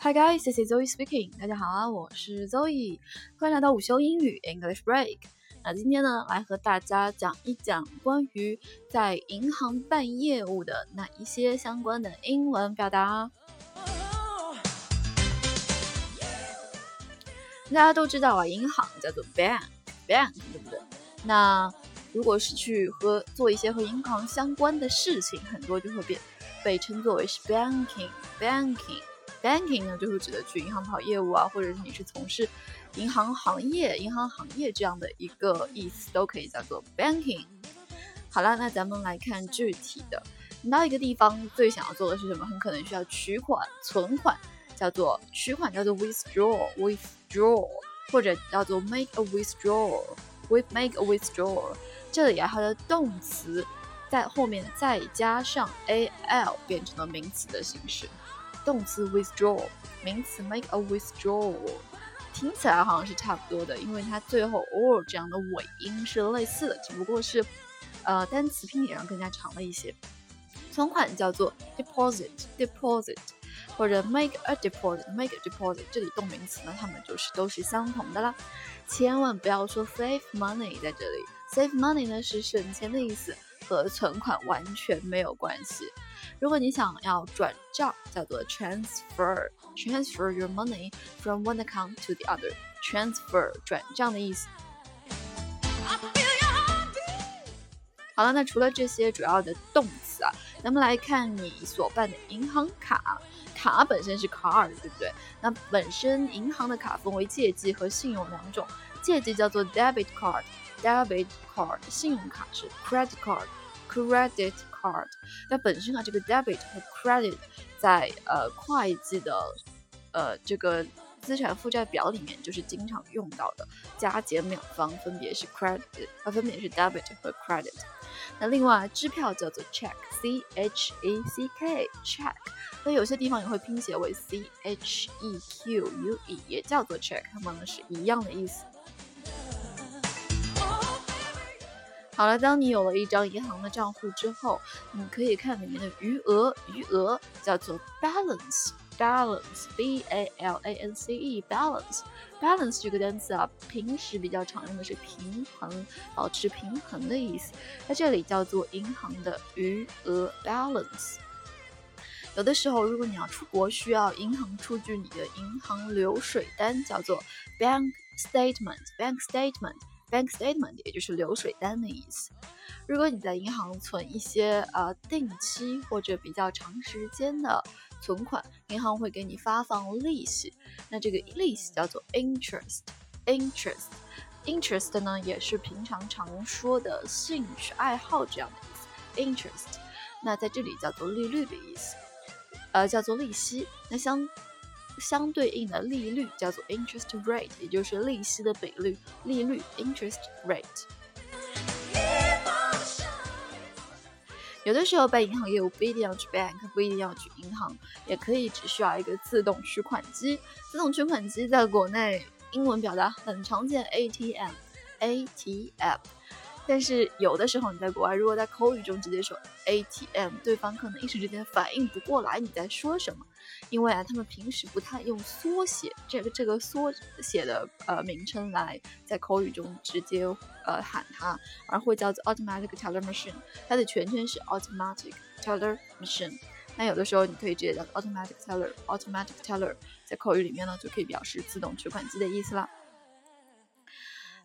Hi guys, this is Zoe speaking. 大家好啊，我是 Zoe，欢迎来到午休英语 English Break。那今天呢，来和大家讲一讲关于在银行办业务的那一些相关的英文表达。大家都知道啊，银行叫做 bank，bank 对不对？那如果是去和做一些和银行相关的事情，很多就会变被称作为是 banking，banking。banking Banking 呢，就是指的去银行跑业务啊，或者是你是从事银行行业、银行行业这样的一个意思，都可以叫做 banking。好了，那咱们来看具体的。你到一个地方最想要做的是什么？很可能需要取款、存款，叫做取款，叫做 withdraw，withdraw，或者叫做 make a withdrawal，we make a withdrawal。这里啊，它的动词在后面再加上 al，变成了名词的形式。动词 withdraw，名词 make a withdrawal，听起来好像是差不多的，因为它最后 or 这样的尾音是类似的，只不过是呃单词拼写上更加长了一些。存款叫做 deposit，deposit，或者 make a deposit，make a deposit，这里动名词呢，它们就是都是相同的啦。千万不要说 save money 在这里，save money 呢是省钱的意思，和存款完全没有关系。如果你想要转账，叫做 transfer，transfer your money from one account to the other，transfer 转账的意思。好了，那除了这些主要的动词啊，咱们来看你所办的银行卡。卡本身是 card，对不对？那本身银行的卡分为借记和信用两种，借记叫做 debit card，debit card，信用卡是 credit card，credit。card，那本身啊，这个 debit 和 credit 在呃会计的呃这个资产负债表里面就是经常用到的，加减两方分别是 credit，它分别是 debit 和 credit。那另外支票叫做 check，C H A C K check，。那有些地方也会拼写为 c h e q u e，也叫做 check，它们是一样的意思。好了，当你有了一张银行的账户之后，你可以看里面的余额，余额叫做 balance balance，b a l a n c e，balance，balance 这个单词啊，平时比较常用的是平衡，保持平衡的意思，在这里叫做银行的余额 balance。有的时候，如果你要出国，需要银行出具你的银行流水单，叫做 bank statement，bank statement。Bank statement 也就是流水单的意思。如果你在银行存一些呃定期或者比较长时间的存款，银行会给你发放利息，那这个利息叫做 interest。interest，interest 呢也是平常常说的兴趣爱好这样的意思。interest，那在这里叫做利率的意思，呃叫做利息。那相相对应的利率叫做 interest rate，也就是利息的比率，利率 interest rate。有的时候办银行业务不一定要去 bank，不一定要去银行，也可以只需要一个自动取款机。自动取款机在国内英文表达很常见，ATM，ATM。但是有的时候你在国外，如果在口语中直接说 ATM，对方可能一时之间反应不过来你在说什么，因为啊，他们平时不太用缩写这个这个缩写的呃名称来在口语中直接呃喊它，而会叫做 automatic teller machine，它的全称是 automatic teller machine。那有的时候你可以直接叫 automatic teller，automatic teller，在口语里面呢就可以表示自动取款机的意思了。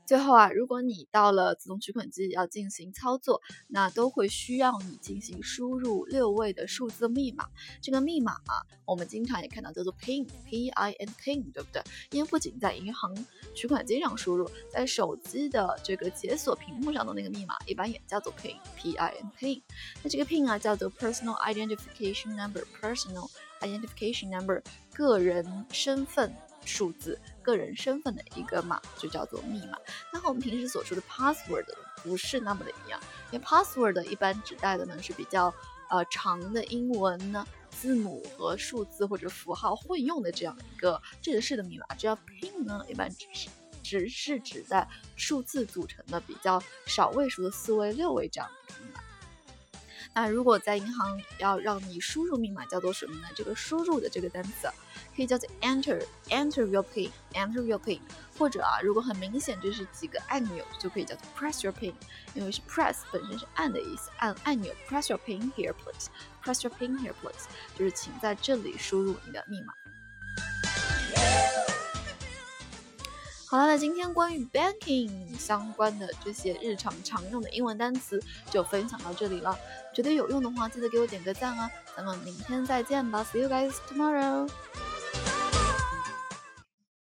最后啊，如果你到了自动取款机要进行操作，那都会需要你进行输入六位的数字密码。这个密码啊，我们经常也看到叫做 PIN，P I N PIN，对不对？因为不仅在银行取款机上输入，在手机的这个解锁屏幕上的那个密码，一般也叫做 PIN，P I N PIN。那这个 PIN 啊，叫做 Personal Identification Number，Personal Identification Number，个人身份。数字个人身份的一个码就叫做密码。那和我们平时所说的 password 不是那么的一样，因为 password 一般指代的呢是比较呃长的英文呢字母和数字或者符号混用的这样一个正式的密码。只要 pin 呢一般只是只是指在数字组成的比较少位数的四位六位这样的密码。那如果在银行要让你输入密码，叫做什么呢？这个输入的这个单词可以叫做 enter，enter your pin，enter your pin。或者啊，如果很明显这是几个按钮，就可以叫做 press your pin，因为是 press 本身是按的意思，按按钮 press your pin here please，press your pin here please，就是请在这里输入你的密码。好了，那今天关于 banking 相关的这些日常常用的英文单词就分享到这里了。觉得有用的话，记得给我点个赞啊！咱们明天再见吧，See you guys tomorrow。